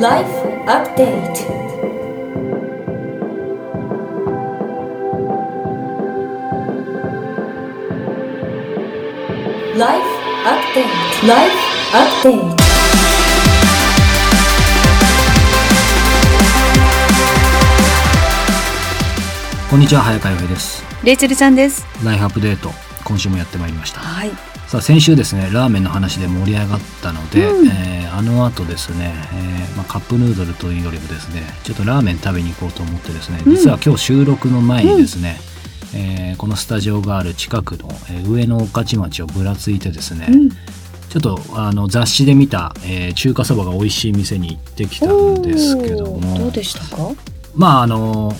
Life Update. ライフアップデート Life Update. こんにちは早川洋平ですレイチェルちゃんです。ライフアップデート今週もやってまいりましたはい。さあ先週ですねラーメンの話で盛り上がったので、うんえーあの後ですね、えーまあ、カップヌードルというよりもですねちょっとラーメン食べに行こうと思ってですねうん実は今日収録の前にですね、えーこのスタジオがある近くの、えー上野御徒町をぶらついてですね、うん。ちょっとあの雑誌で見た、えー中華そばが美味しい店に行ってきたんですけどもどうでしたか？まああの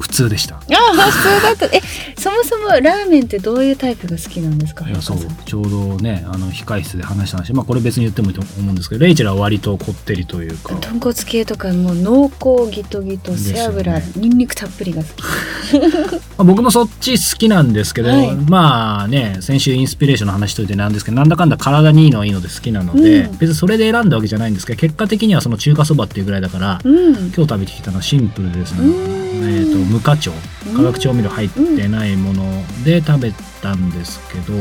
普通でしたああ、普通だった。え、そもそもラーメンってどういうタイプが好きなんですか？いやそうちょうどねあの控室で話した話まあこれ別に言ってもいいと思うんですけどレイチェルは割とこってりというか豚骨系とかもう濃厚ギトギト背脂、ニンニクたっぷりが好き。まあ僕もそっち好きなんですけど、はいまあね先週インスピレーションの話しといてなんですけどなんだかんだ体にいいのはいいので好きなので、うん別にそれで選んだわけじゃないんですけど結果的にはその中華そばっていうぐらいだから、うん。今日食べてきたのはシンプルですね、うんえー、と無花鳥化学調味料入ってないもので食べたんですけど、い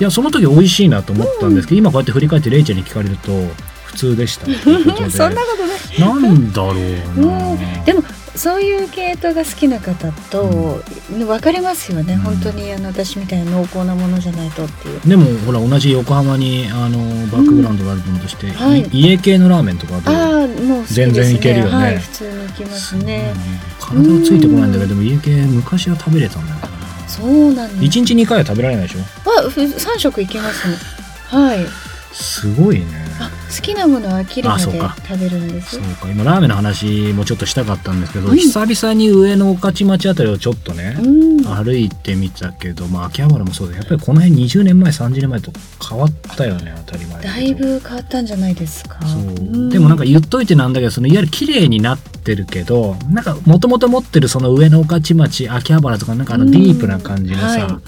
やその時美味しいなと思ったんですけど、今こうやって振り返ってレイチェルに聞かれると普通でした そんなことない。なんだろうな、うん。でもそういう系統が好きな方と分かれますよね。うん本当にあの私みたいな濃厚なものじゃないとっていう。でもほら同じ横浜にあのバックグラウンドがあるものとして、はいい家系のラーメンとかああ、もう。全然いけるよねはい、普通に行きますね。うん体はついてこないんだけどでも家系昔は食べれたんだよなそうなんです。1日2回は食べられないでしょ？あ、ふ三食いけますね。はい。すごいねあ、好きなものは飽きるまで食べるんですそう。か。今ラーメンの話もちょっとしたかったんですけど、うん。久々に上野御徒町あたりをちょっとね、うん。歩いてみたけど、まあ、秋葉原もそうだ。やっぱりこの辺20年前30年前と変わったよね当たり前だいぶ変わったんじゃないですか。そう、ん。でもなんか言っといてなんだけどそのいわゆる綺麗になってるけどなんかもともと持ってるその上野御徒町秋葉原とかなんかあのうん。ディープな感じのさ、は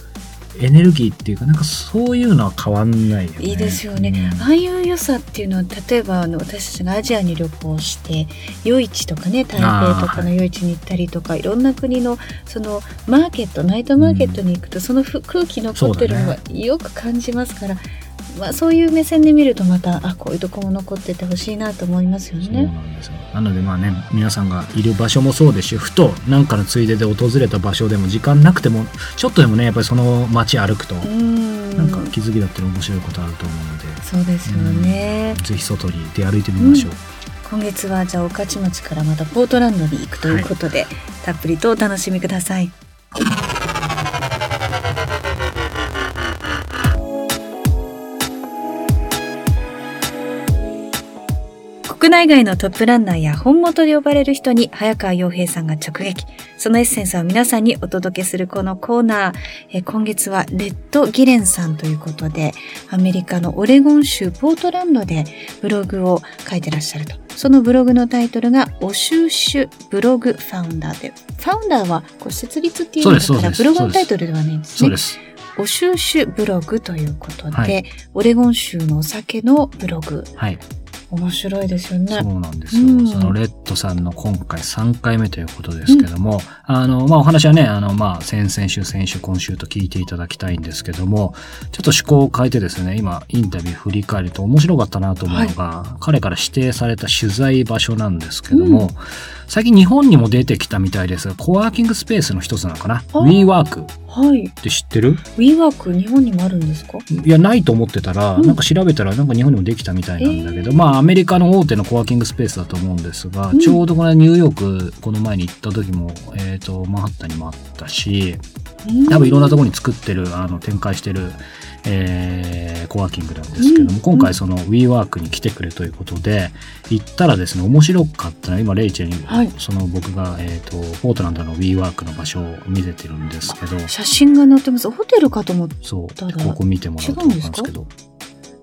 エネルギーっていうかなんかそういうのは変わんないよね。いいですよね、うん。ああいう良さっていうのは例えばあの私たちがアジアに旅行して夜市とかね台北とかの夜市に行ったりとかいろんな国のそのマーケットナイトマーケットに行くと、そのふ空気残ってるのがよく感じますからまあ、そういう目線で見るとまたあこういうとこも残っててほしいなと思いますよそうね。なんですよ。なのでまあね皆さんがいる場所もそうですしふと何かのついでで訪れた場所でも時間なくてもちょっとでもねやっぱりその街歩くと、うん。なんか気づきだったり面白いことあると思うので、そうですよね。ぜひ外に出歩いてみましょう、今月はじゃあ御徒町からまたポートランドに行くということで、たっぷりとお楽しみください。国内外のトップランナーや本元で呼ばれる人に早川洋平さんが直撃。そのエッセンスを皆さんにお届けするこのコーナー。えー今月はレッド・ギレンさんということで、アメリカのオレゴン州ポートランドでブログを書いてらっしゃると。そのブログのタイトルが、オシューシュブログファウンダーで、ファウンダーはこう設立っていう意味だから、ブログのタイトルではないんですね。そうですオシューシュブログということで、はいオレゴン州のお酒のブログ。はい面白いですよね。そうなんですよ、うん。そのレッドさんの今回3回目ということですけども、あの、まあ、お話はね、あの、まあ、先々週、先週、今週と聞いていただきたいんですけども、ちょっと趣向を変えてですね、今、インタビュー振り返ると面白かったなと思うのが、彼から指定された取材場所なんですけども、うん。最近日本にも出てきたみたいですが、コワーキングスペースの一つなのかな？あ ?WeWork っはい。て知ってる？WeWork 日本にもあるんですか？いや、ないと思ってたら、うん。なんか調べたら、なんか日本にもできたみたいなんだけど、えー。まあ、アメリカの大手のコワーキングスペースだと思うんですが、うん。ちょうどこのニューヨーク、この前に行った時も、えっ、と、マンハッタンにもあったし、多分いろんなところに作ってる、あの、展開してる、えーコワーキングなんですけども、うん今回その WeWork に来てくれということで、行ったらですね、面白かったのは、今、レイチェルに、はいその僕が、えっ、と、ポートランドの WeWork の場所を見せてるんですけど、写真が載ってます。ホテルかと思って。そう、ここ見てもらうと思うんですけど、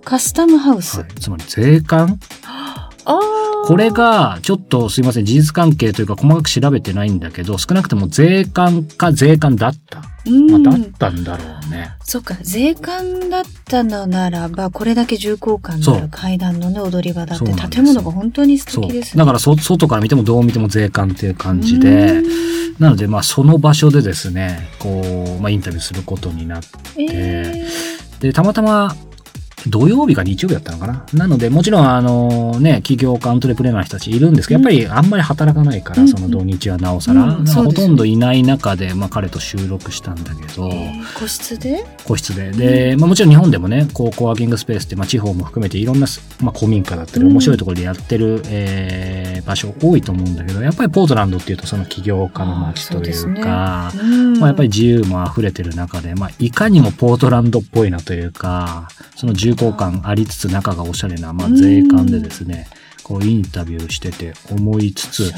カスタムハウス。はい、つまり税関？ああ。これがちょっとすいません、事実関係というか細かく調べてないんだけど、少なくとも税関か税関だった。うんまあ、だったんだろうね。そっか、税関だったのならば、これだけ重厚感のある階段のね、踊り場だって、建物が本当に素。敵ですね。だからそ、外から見てもどう見ても税関っていう感じでうん、なので、まあ、その場所でですね、こう、まあ、インタビューすることになって、えで、たまたま、土曜日か日曜日だったのかな？なので、もちろん、あのね、起業家、アントレプレーナーの人たちいるんですけど、やっぱりあんまり働かないから、うん。その土日はなおさら、うん。まあほとんどいない中で、まあ、彼と収録したんだけど、個室で？個室で。で、まあ、もちろん日本でもね、こう、コワーキングスペースって、まあ、地方も含めていろんな、まあ、古民家だったり、うん。面白いところでやってる、えー場所多いと思うんだけど、やっぱりポートランドっていうと、その起業家の街というか、うん。まあ、やっぱり自由も溢れてる中で、まあ、いかにもポートランドっぽいなというか、その重厚感ありつつ中がおしゃれな、まあ、税関でですね、こうインタビューしてて思いつつ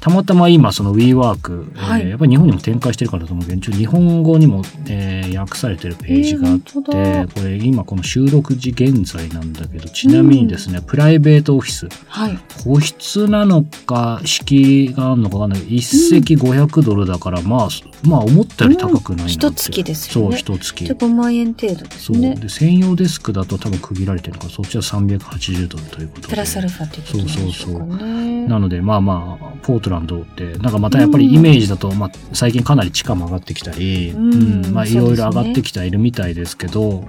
たまたま今その WeWork、えーはい。やっぱり日本にも展開してるからだと思うけど、日本語にも、えー訳されてるページがあって、えーこれ今この収録時現在なんだけど、ちなみにですね、プライベートオフィス、はい。個室なのか敷居があるのかわかんない。けど一席500ドルだから、まあまあ思ったより高くないなって、一月ですよね。そう一月。じゃあ5万円程度ですそう。ね。で専用デスクだと多分区切られてるのかそっちは380ドルということで。プラスアルファってことなんでしょうかね。なのでまあまあポートランドってなんかまたやっぱりイメージだと、まあ、最近かなり地価も上がってきたり、うん。まあいろいろ上がってきてはいるみたいですけど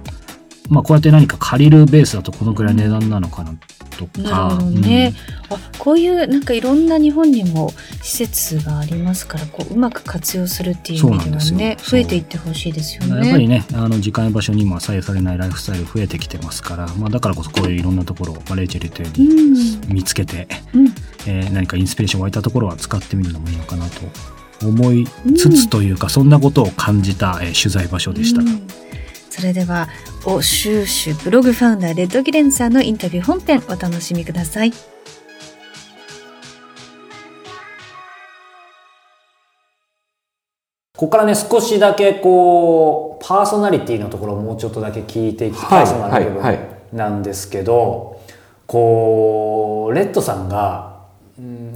まあこうやって何か借りるベースだとこのくらい値段なのかなとか、なるほどね。あ、こういうなんかいろんな日本にも施設がありますから、こううまく活用するっていう意味ではねよ、増えていってほしいですようんね。やっぱりねあの時間や場所にも左右されないライフスタイル増えてきてますから、まあ、だからこそこういういろんなところを、まあ、レイチェル言ったよううにん。見つけて、うん。えー何かインスピレーション湧いたところは使ってみるのもいいのかなと思いつつというか、そんなことを感じた、えー取材場所でした。うんそれでは、お収集ブログファウンダーレッドギレンさんのインタビュー本編お楽しみください。ここからね少しだけこうパーソナリティのところをもうちょっとだけ聞いていきはいパーソナル部はい分なんですけど、こうレッドさんが、うん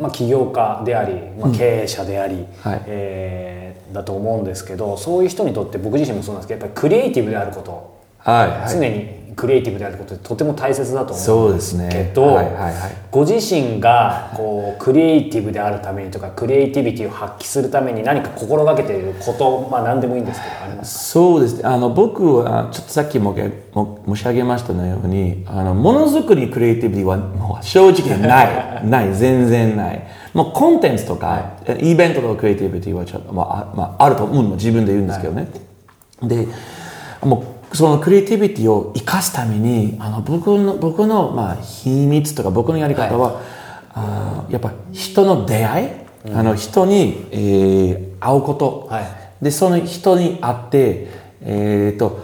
まあ、起業家であり、まあ、経営者であり、はいえーだと思うんですけどそういう人にとって僕自身もそうなんですけどやっぱりクリエイティブであること、はいはい。常にクリエイティブであることってとても大切だと思そううんでです。けど、はいはいはい。ご自身がこうクリエイティブであるためにとかクリエイティビティを発揮するために何か心がけていることまあ何でもいいんですけどありますそうですね。あの、僕は、ちょっとさっきもげも申し上げましたのように、あの、ものづくりクリエイティビティはもう正直ない。ない。全然ない。もうコンテンツとか、イベントのクリエイティビティはちょっと、まあ、あまあ、あると思うのも自分で言うんですけどね。で、もう、そのクリエイティビティを生かすために、あの、僕の、僕の、まあ、秘密とか僕のやり方は、あーやっぱ人の出会い、あの、人に、えー会うこと、はい。でその人に会ってえっ、と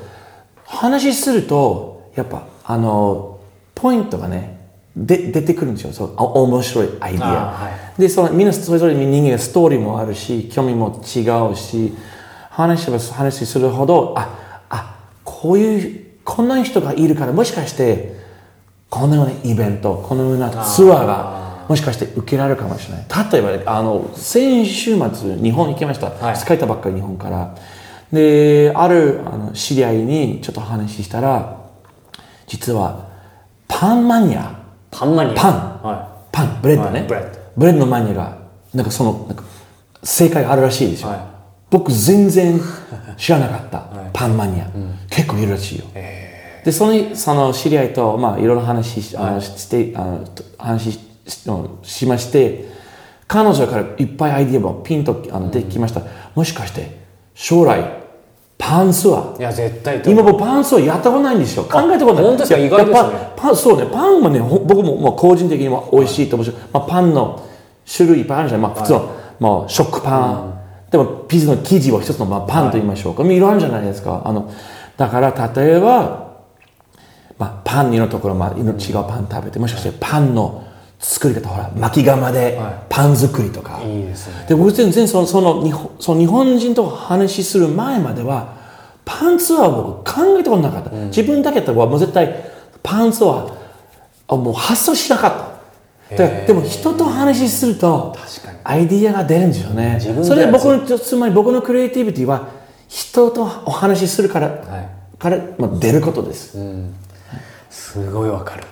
話するとやっぱあのポイントがねで出てくるんですよ。そうあ面白いアイディア、あーはでそのみんなそれぞれに人間がストーリーもあるし興味も違うし話せば話するほどああこういうこんな人がいるからもしかしてこのようなイベントこのようなツアーがもしかして受けられるかもしれない。例えばねあの先週末日本行きました、はい。たばっかり日本から。であるあの知り合いにちょっと話したら実はパンマニア。パンマニア。パン。はパン。ブレッドね、はいブレッド。ブレッドのマニアがなんかそのなんか正解があるらしいですよ、はい。僕全然知らなかった、パンマニア、結構いるらしいよ、でそのその知り合いと、まあ、いろいろ話し,、あのしてあのと話しししまして彼女からいっぱいアイディアもピンとあの出てきました、もしかして将来パンツアーいいや絶対と今僕パンツをやったことないんですよ。考えたことない。本当ですか？意外ですね。パン、そうね、パンはね、ほ僕もまあ個人的にも美味しいと思うし、まあ、パンの種類いっぱいあるじゃない。まあ、普通の、まあ、食パン。でも、ピザの生地を一つの、まあ、パンと言いましょうか。い。ろいろあるじゃないですか。あの、だから、例えば、まあ、パンのところ、まあ、違うパン食べて、もしかしてパンの作り方、ほら、巻き釜でパン作りとか。いいですね。で僕全然そのその日本その日本人と話しする前まではパンツアーを僕考えたことなかった、自分だけだったらもう絶対パンツアーあもう発想しなかったででも人と話するとアイディアが出るんですよね。自分でそれで僕のつまり僕のクリエイティビティは人とお話しするから、から、まあ、出ることです、すごいわかる、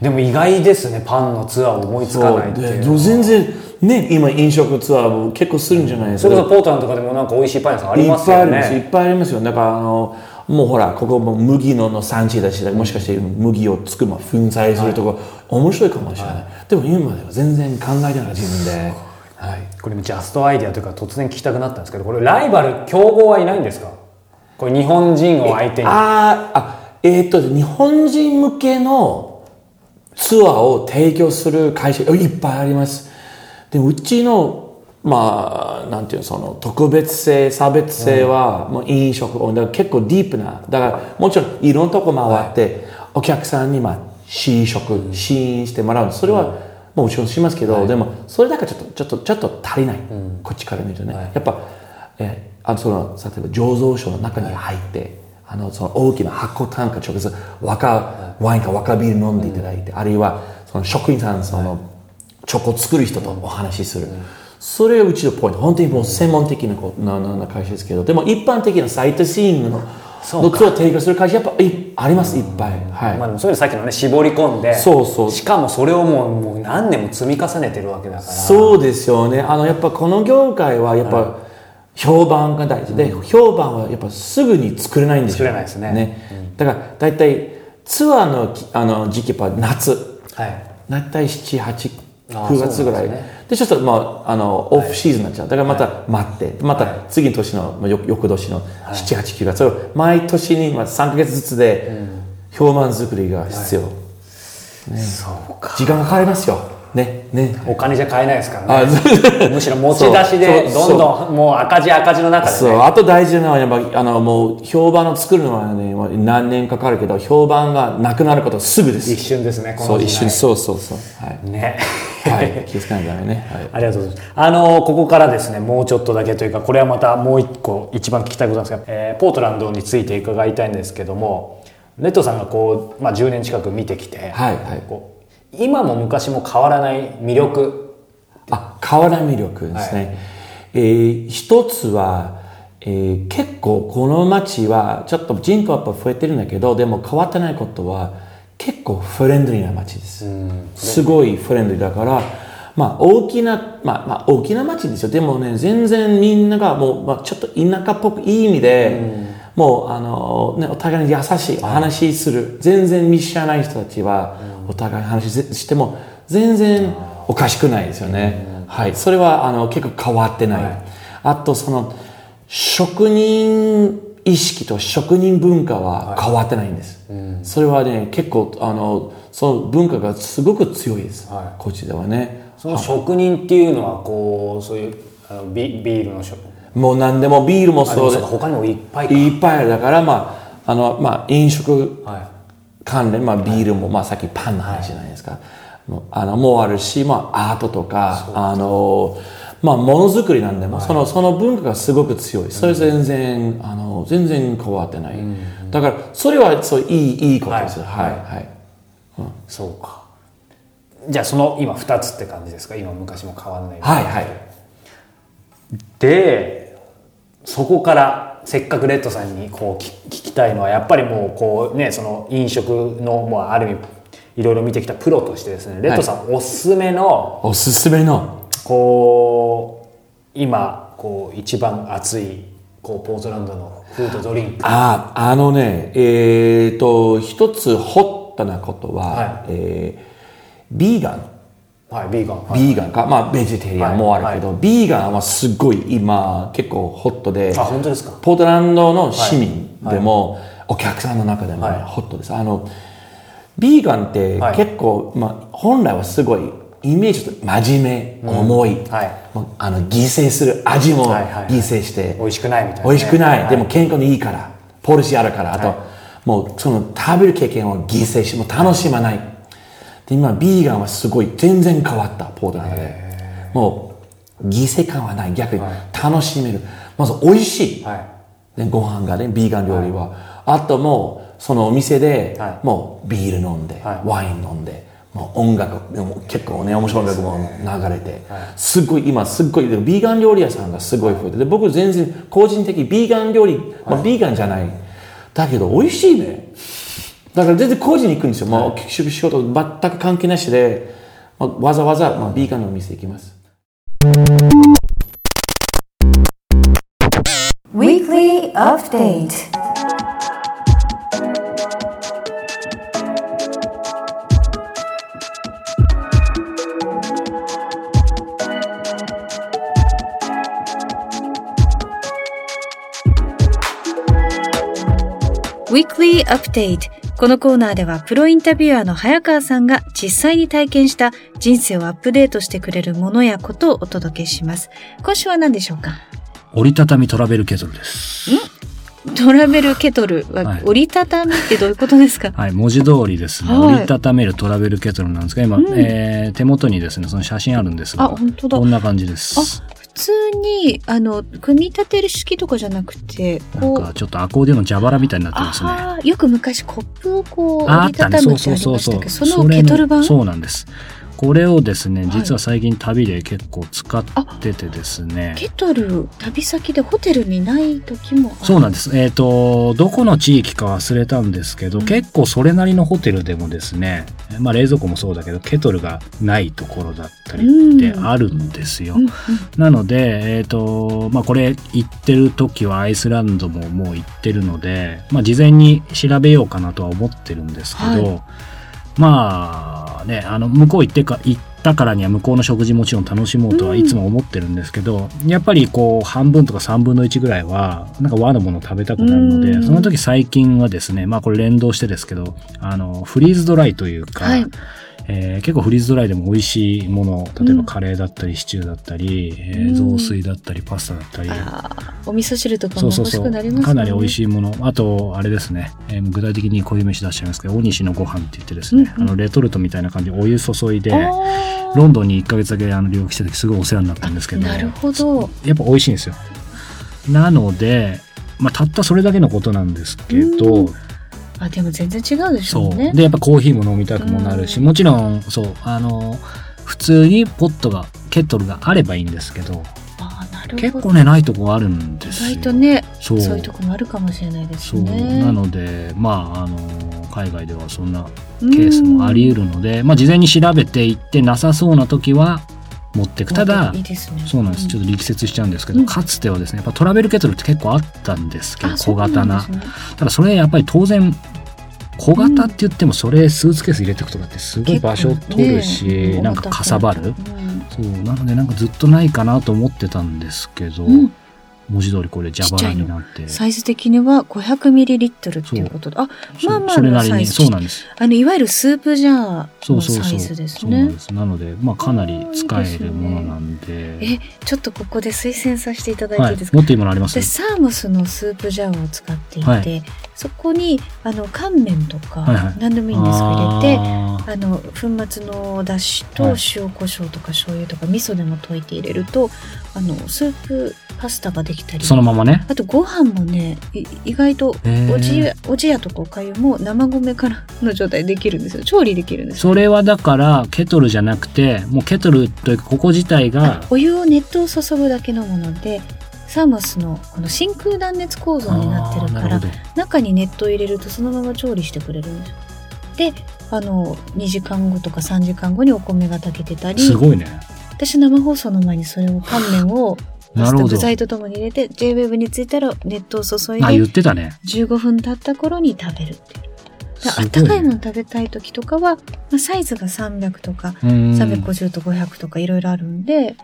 でも意外ですねパンのツアーを思いつかないっていうで全然ね今飲食ツアーも結構するんじゃないですか、それこそポートランドとかでもなんか美味しいパン屋さんありいっますよぱいあります。いっねぱいありますよ。だからあのもうほらここも麦のの産地だしもしかして麦を作る、まあ、粉砕するとか、面白いかもしれない、でも今までは全然考えてない自分で、はい、これもジャストアイデアというか突然聞きたくなったんですけどこれライバル競合はいないんですか？これ日本人を相手に。あーあえーっと日本人向けのツアーを提供する会社いっぱいあります。でもうちのまあなんていうのその特別性差別性はもう飲食だから結構ディープなだからもちろんいろんなとこ回って、お客さんにまあ試食試飲してもらう。それはもちろんしますけど、でもそれだけちょっとちょっとちょっと足りない、こっちから見るとね、やっぱ、えーあのその例えば醸造所の中に入って、あのその大きな箱単価直接若ワインか若ビール飲んでいただいて、あるいはその職員さんその、チョコを作る人とお話しする、それがうちのポイント。本当にもう専門的なこうななな会社ですけど。でも一般的なサイトシーイングののツアーを提供する会社やっぱいありますいっぱい、はい、まあでもそれでさっきのね絞り込んでそうそう。しかもそれをもうもう何年も積み重ねてるわけだから。そうですよね。あのやっぱこの業界はやっぱ評判が大事で、評判はやっぱすぐに作れないんですよ。作れないですね。だから大体ツアーのきあの時期は夏。はい。大体78あー9月ぐらい。で,、ですちょっとまああのオフシーズンになっちゃう。だからまた待って、また次の年の、まあ、よ翌年の789月。それを毎年に、まあ、3ヶ月ずつで評判作りが必要、そうか。時間がかかりますよねねお金じゃ買えないですからあね むしろ持ち出しでそうどんどんもう赤字赤字の中でそう、ねあと大事なのは、やっぱ、あの、もう、評判を作るのはね、何年かかるけど、評判がなくなることはすぐです。一瞬ですねこそう、の時代一瞬、そうそうそう。はい。ねはい、気をつけないとダメね。はい。ありがとうございます。あのここからですね、もうちょっとだけというか、これはまたもう一個一番聞きたいことなんですが、えーポートランドについて伺いたいんですけども、レッドさんがこう、まあ、10年近く見てきて、はいはいこう今も昔も変わらない魅力、あ、変わらない魅力ですね。えー一つは、えー結構この街は、ちょっと人口やっぱ増えてるんだけど、でも変わってないことは、結構フレンドリーな街です。すごいフレンドリーだから、まあ大きな、まあまあ大きな街ですよ。でもね、全然みんながもう、まあちょっと田舎っぽくいい意味で、もうあの、ね、お互いに優しいお話しする。全然見知らない人たちは、お互いに話ししても、全然おかしくないですよね。はい。それはあの結構変わってない。あとその、職人意識と職人文化は変わってないんです。それはね、結構、あの、その文化がすごく強いです。はいこっちではね。その職人っていうのはこうそういうあのビビールの職もう何でもビールもそうでそうか他にもいっぱいかいっぱいある。だから、まあ、あの、まあ、飲食は関連、まあ、ビールも、まあ、さっきパンの話じゃないですか。あの、もうあるし、まあ、アートとか、あの、まあ、ものづくりなんでも、その、その文化がすごく強い。それ全然、あの、全然変わってない。だから、それは、そう、いい、いいことです。ははい。い、はい。いそうか。じゃあその今2つって感じですか？今昔も変わらない。はい、はい。でそこからせっかくレッドさんにこう聞聞きたいのはやっぱりもうこうねその飲食のもうある意味いろいろ見てきたプロとしてですねレッドさんおすすめのおすすめの、こう今こう一番熱いこうポートランドのフードドリンク。あ、あのね、えっ、と、一つホットなことは、はい。えービーガン。はいビーガン。はい。ビーガンか、まあ、ベジタリアンもあるけど、ビーガンはすごい今、結構ホットで、あ本当ですか？ポートランドの市民でも、お客さんの中でもはい。ホットです。あの、ビーガンってはい。結構、まあ、本来はすごい、イメージと真面目、重い、はい。あの、犠牲する味もはいはいはい。犠牲して、美味しくないみたいなね。美味しくない、はい。でも健康にいいから、ポリシーあるから、あと、はい。もうその食べる経験を犠牲して、もう楽しまない。で、今、ビーガンはすごい、全然変わった、ポートランドで。もう、犠牲感はない。逆に楽しめる。まず、美味しい。はい。ね、ご飯がね、ビーガン料理は。あともう、そのお店で、はい。もうビール飲んで、はい。ワイン飲んで、もう音楽でも結構ね面白い音楽も流れて、すっごい今すっごいでビーガン料理屋さんがすごい増えて。で僕全然個人的にビーガン料理、まあ、ビーガンじゃない。だけど美味しいねだから全然個人に行くんですよ、もう仕事全く関係なしで、まあ、わざわざ、まあ、ビーガンのお店行きます。Weekly Update. Weekly Update このコーナーではプロインタビュアーの早川さんが実際に体験した人生をアップデートしてくれるものやことをお届けします。今週は何でしょうか？折りたたみトラベルケトルです。トラベルケトルははい。折りたたみってどういうことですか、はい、文字通りですね、はい。折りたためるトラベルケトルなんですが、今、えー手元にですね、その写真あるんですが、あ本当だ。こんな感じです。普通に、あの、組み立てる式とかじゃなくて、なんこう、かちょっとアコーディオンの蛇腹みたいになってますね。よく昔コップをこう、あ折りたたむってありましたけ？ど、そのれケトル版？そうなんです。これをですね、はい実は最近旅で結構使っててですね。ケトル、旅先でホテルにない時もそうなんです。えっ、と、どこの地域か忘れたんですけど、うん結構それなりのホテルでもですね、まあ冷蔵庫もそうだけど、ケトルがないところだったりってあるんですよ。うんうんなので、えっ、と、まあこれ行ってる時はアイスランドももう行ってるので、まあ事前に調べようかなとは思ってるんですけど、はまあね、あの、向こう行ってか、行ったからには向こうの食事もちろん楽しもうとはいつも思ってるんですけど、やっぱりこう半分とか3分の1ぐらいはなんか和のものを食べたくなるので、うん。その時最近はですね、まあこれ連動してですけど、あの、フリーズドライというか、はいえー結構フリーズドライでも美味しいもの例えうん。ばカレーだったりシチューだったり、えーうん。雑炊だったりパスタだったり、お味噌汁とかも欲しくなりますよね。かなり美味しいもの。あとあれですね、えー具体的にこういう飯出しちゃいますけど大西のご飯って言ってですね、うんうん。あのレトルトみたいな感じでお湯注いでロンドンに1ヶ月だけあの留学しててすごいお世話になったんですけどなるほど。やっぱ美味しいんですよ。なので、まあ、たったそれだけのことなんですけど、うんあ、でも全然違うでしょそう。うね。でやっぱコーヒーも飲みたくもなるし、うん。もちろんそう。あの普通にポットがケトルがあればいいんですけどあーなるほ結ど。構ねないとこあるんですよ。意外とね、そそうういうとこもあるかもしれないですそう。ね。なのでまああの海外ではそんなケースもあり得るので、まあ事前に調べていってなさそうな時は持っていく。ただいいね。そうなんです、ちょっと力説しちゃうんですけど、うん。かつてはですねやっぱトラベルケトルって結構あったんですけど小型な。ねただそれやっぱり当然小型って言ってもそれスーツケース入れていくとかってすごい場所取るし、ねなんかかさばる、うん。そうなのでなんかずっとないかなと思ってたんですけど、うん文字通りこれ蛇腹になって。サイズ的には 500ml っていうこと。で、あ、まあまあそれなりに。そうなんです。あの、いわゆるスープジャーのサイズですそうで。す。なのでまあかなり使えるものなんで。え、ちょっとここで推薦させていただいはいいていですか、もっといいものあります？私サーモスのスープジャーを使っていて、はい。そこにあの乾麺とか、はいはい。何でもいいんですか入れてあの粉末のだしとはい塩コショウとか醤油とか味噌でも溶いて入れるとあのスープパスタができたり。そのままね。あとご飯もねい意外とおじやおじやとかおかゆも生米からの状態でできるんですよ。調理できるんですよ。それはだからケトルじゃなくてもうケトルというかここ自体がお湯を熱湯を注ぐだけのものでサーモスのこの真空断熱構造になってるから中に熱湯を入れるとそのまま調理してくれるんですよであの2時間後とか3時間後にお米が炊けてたりどすごいね。私生放送の前にそれを乾麺を なるほど。具材とともに入れて JWEB についたら熱湯を注いあ言っでてたね。15分経った頃に食べるってあったかいもの食べたい時とかは、まあ、サイズが300とかうん。350と500とかいろいろあるんで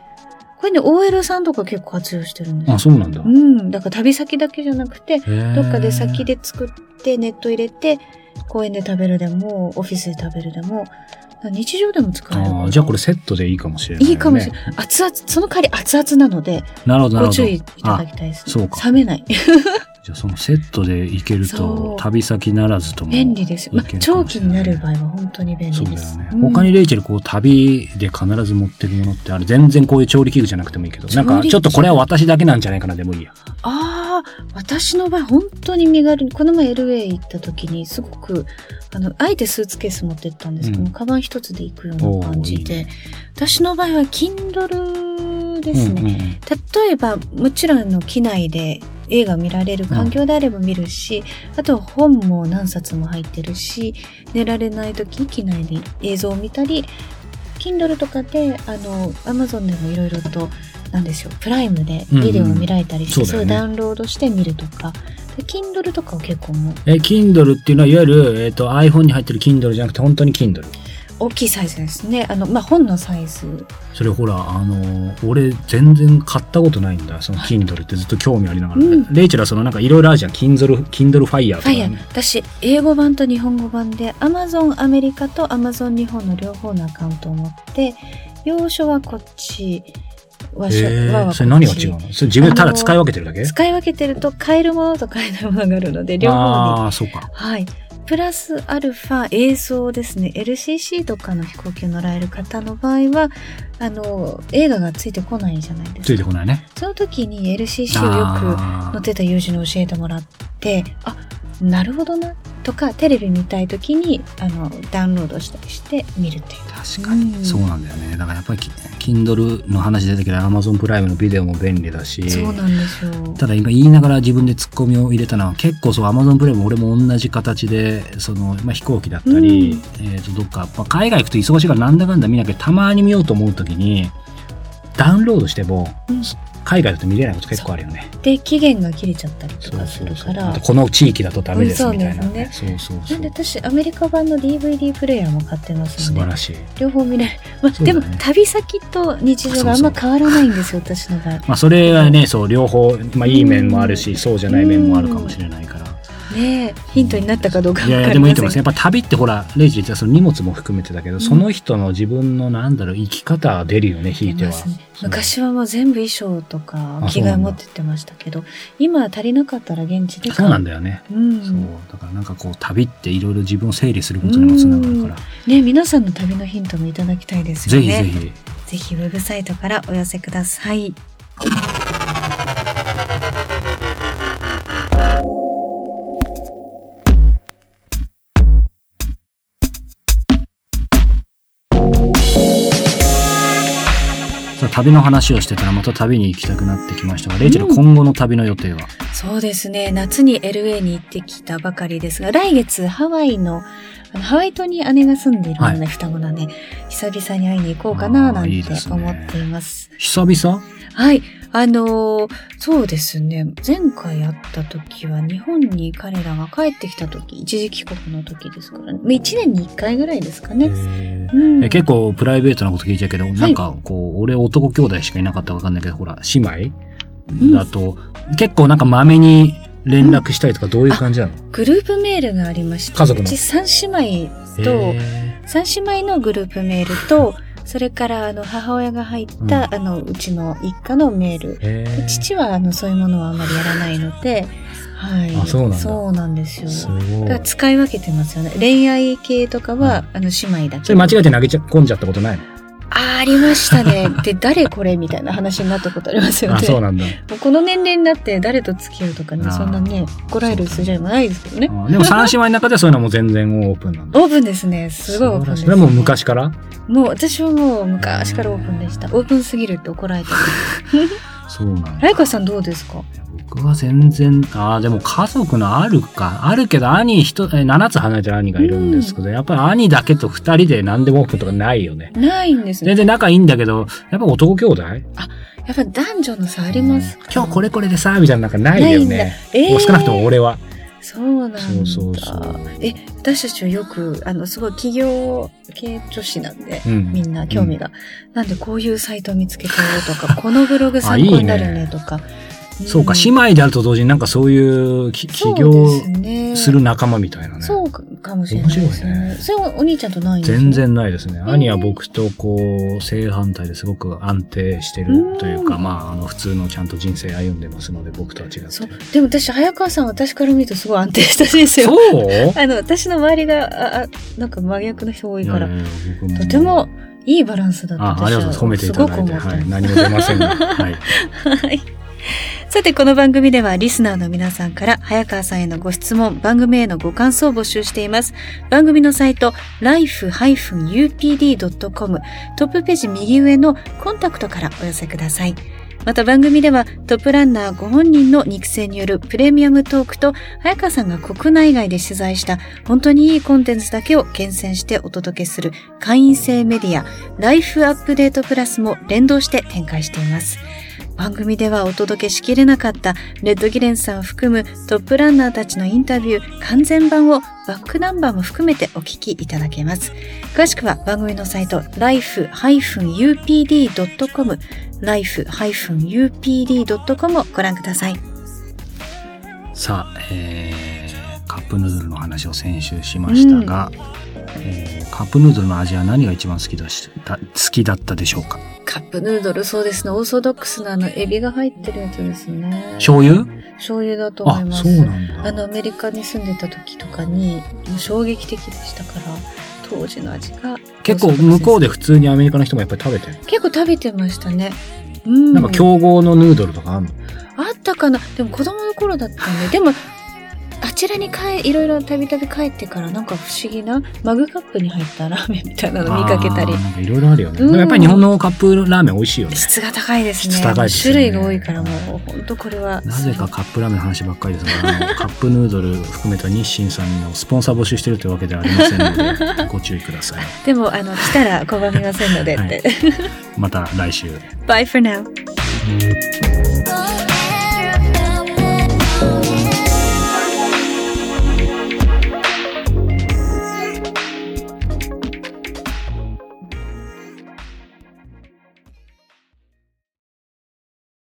これね OL さんとか結構活用してるんですよあそうなんだうん。だから旅先だけじゃなくて、どどっかで先で作ってネット入れて、公園で食べるでも、オフィスで食べるでも、日常でも使える。あーじゃあこれセットでいいかもしれない、ね。いいかもしれない。熱々、その代わり熱々なので、なるほど、なるほど。ご注意いただきたいです、そうか冷めない。じゃあそのセットで行けるそとう旅先ならずとも便利です。まあ長期になる場合は本当に便利です。ね。うん他にレイチェルこう旅で必ず持ってるものってある全然こういう調理器具じゃなくてもいいけど、なんかちょっとこれは私だけなんじゃないかなでもいいや。ああ、私の場合、本当に身軽に、この前 LA 行った時に、すごく、あの、あえてスーツケース持ってったんですけど、うんカバン一つで行くような感じで、私の場合は Kindle ですね。うんうんうん例えば、もちろんあの機内で映画見られる環境であれば見るし、あと本も何冊も入ってるし、寝られない時、機内で映像を見たり、Kindle とかで、あの、Amazon でもいろいろと、なんですよ、プライムでビデオを見られたりして、うんうんそれをダウンロードして見るとか、で Kindle とかを結構もう、え、Kindle っていうのはいわゆる、えっ、と iPhone に入ってる Kindle じゃなくて本当に Kindle？大きいサイズですね。あの、まあ、本のサイズ。それほら、あの、俺全然買ったことないんだ。その Kindle ってずっと興味ありながら、うんレイチェルはそのなんかいろいろあるじゃん。Kindle、Kindle Fire とか、ファイヤー。私、英語版と日本語版で Amazon アメリカと Amazon 日本の両方のアカウントを持って、要所はこっち、和書へー。それ何が違うの？それ自分でただ使い分けてるだけ？使い分けてると買えるものと買えないものがあるので、両方に。ああ、そうか。はい。プラスアルファ映像ですね。LCC とかの飛行機を乗られる方の場合は、あの、映画がついてこないじゃないですか。ついてこないね。その時に LCC をよく乗ってた友人に教えてもらって、あ、なるほどな。とか、テレビ見たい時に、あの、ダウンロードしたりして見るっていう。確かに、うんそうなんだよね。だからやっぱり、Kindle の話出てきた Amazon プライムのビデオも便利だし。そうなんですよ。ただ今言いながら自分でツッコミを入れたのは結構そう Amazon プライム俺も同じ形でその、まあ、飛行機だったり、うんえー、とどっか、まあ、海外行くと忙しいからなんだかんだ見なきゃたまに見ようと思う時にダウンロードしても、うん海外だと見れないこと結構あるよね。で、期限が切れちゃったりとかするから。この地域だとダメですみたいな、うんね。そうそうそうなんで私、アメリカ版の DVD プレイヤーも買ってます素晴ら、しい。両方見れる。まあ、ねも、旅先と日常があんま変わらないんですよ、私の場合。まあそれはねそう両方、まあ、いい面もあるし、そうじゃない面もあるかもしれないから。ねえ、ヒントになったかどうかわいやいや、でもいいと思います。やっぱ旅ってほら、レイジ言っその荷物も含めてだけど、その人の自分のなんだろう、生き方は出るよね、引いては。ね昔はもう全部衣装とかあ着替え持ってってましたけど今は足りなかったら現地で買そうなんだよね。うんそう。だからなんかこう、旅っていろいろ自分を整理することにもつながるから。ね皆さんの旅のヒントもいただきたいですよねぜひぜひ。ぜひウェブサイトからお寄せください旅の話をしてたらまた旅に行きたくなってきましたが、レイチェル今後の旅の予定は、そうですね。夏に LA に行ってきたばかりですが来月ハワイのハワイ島に姉が住んでいるので、は双子なので久々に会いに行こうかななんてあーいいですね。思っています。久々？はい。あのーそうですね。前回会った時は日本に彼らが帰ってきた時、一時帰国の時ですからね。まあ一年に一回ぐらいですかね。うん。え結構プライベートなこと聞いちゃうけど、なんかこう、俺男兄弟しかいなかったかわかんないけど、ほら、姉妹だと、結構なんかまめに連絡したりとかどういう感じなの、グループメールがありまして、家族の。うち三姉妹と、へ三姉妹のグループメールと、それからあの母親が入った、あのうちの一家のメール。で父はあのそういうものはあまりやらないので、はい。あそうなんだそうなんですよ。すだ。から使い分けてますよね。恋愛系とかは、あの、姉妹だけ。それ間違えて投げちゃ、込んじゃったことないの？あーありましたね。で、誰これみたいな話になったことありますよね。あ、そうなんだ。もうこの年齢になって誰と付き合うとかねそんなね、怒られる筋合いもないですけどね。あでも三姉妹の中ではそういうのはもう全然オープンなんだ。オープンですね。すごいオープンです。それはもう昔から？もう私はもう昔からオープンでした。オープンすぎるって怒られてる。そうなんだ。ライカさんどうですか？僕は全然、ああ、でも家族のあるか。あるけど、兄一、え7つ離れてる兄がいるんですけど、やっぱり兄だけと2人で何でもオープンとかないよね。ないんですね。全然仲いいんだけど、やっぱ男兄弟？やっぱ男女の差あります。今日これこれでさ、みたいななんかないよね。えーもう少なくとも俺は。そうなんだ。そうそうそうえ、私たちはよく、あの、すごい企業系女子なんで、うんみんな興味が。なんでこういうサイトを見つけたよとか、このブログ参考になるねとか、そうか、姉妹であると同時になんかそういうき起業する仲間みたいなね。そうかもしれないですね。面白いねそれはお兄ちゃんとないんですか全。然ないですね。兄は僕とこう、正反対ですごく安定してるというか、まあ、あの、普通のちゃんと人生歩んでますので、僕とは違って。そう。でも私、早川さん、私から見るとすごい安定した人ですよ。そう？あの、私の周りが、あ、あなんか真逆の人多いから、いやいや僕もとてもいいバランスだったあ、ありがとうございます。褒めていただいてはい。何も出ませんが。はい。はい。さて、この番組ではリスナーの皆さんから早川さんへのご質問、番組へのご感想を募集しています。番組のサイト、life-upd.com トップページ右上のコンタクトからお寄せください。また番組ではトップランナーご本人の肉声によるプレミアムトークと早川さんが国内外で取材した本当にいいコンテンツだけを厳選してお届けする会員制メディアライフアップデートプラスも連動して展開しています。番組ではお届けしきれなかったレッドギレンさんを含むトップランナーたちのインタビュー完全版をバックナンバーも含めてお聞きいただけます。詳しくは番組のサイト life-upd.com life-upd.com をご覧ください。さあ、えー、カップヌードルの話を先週しましたが、えーカップヌードルの味は何が一番好きだしだ好きだったでしょうか？カップヌードル、そうですね。オーソドックスなあの、エビが入ってるやつですね。醤油？醤油だと思いあ、ます。そうなんだ。あの、アメリカに住んでた時とかに、もう衝撃的でしたから、当時の味が。結構向こうで普通にアメリカの人もやっぱり食べてる？結構食べてましたね。うん。なんか競合のヌードルとかあるの？あったかなでも子供の頃だったんで、でも、あちらに帰、いろいろたびたび帰ってからなんか不思議なマグカップに入ったラーメンみたいなの見かけたりあー。なんかいろいろあるよね。うんでもやっぱり日本のカップラーメン美味しいよね。質が高いですね。質高いですよね種類が多いからもう、本当これは。なぜかカップラーメンの話ばっかりですが、あの カップヌードル含めた日清さんのスポンサー募集してるというわけではありませんので、ご注意ください。でも、あの、来たら拒みませんのでって。また来週。Bye for now. Oh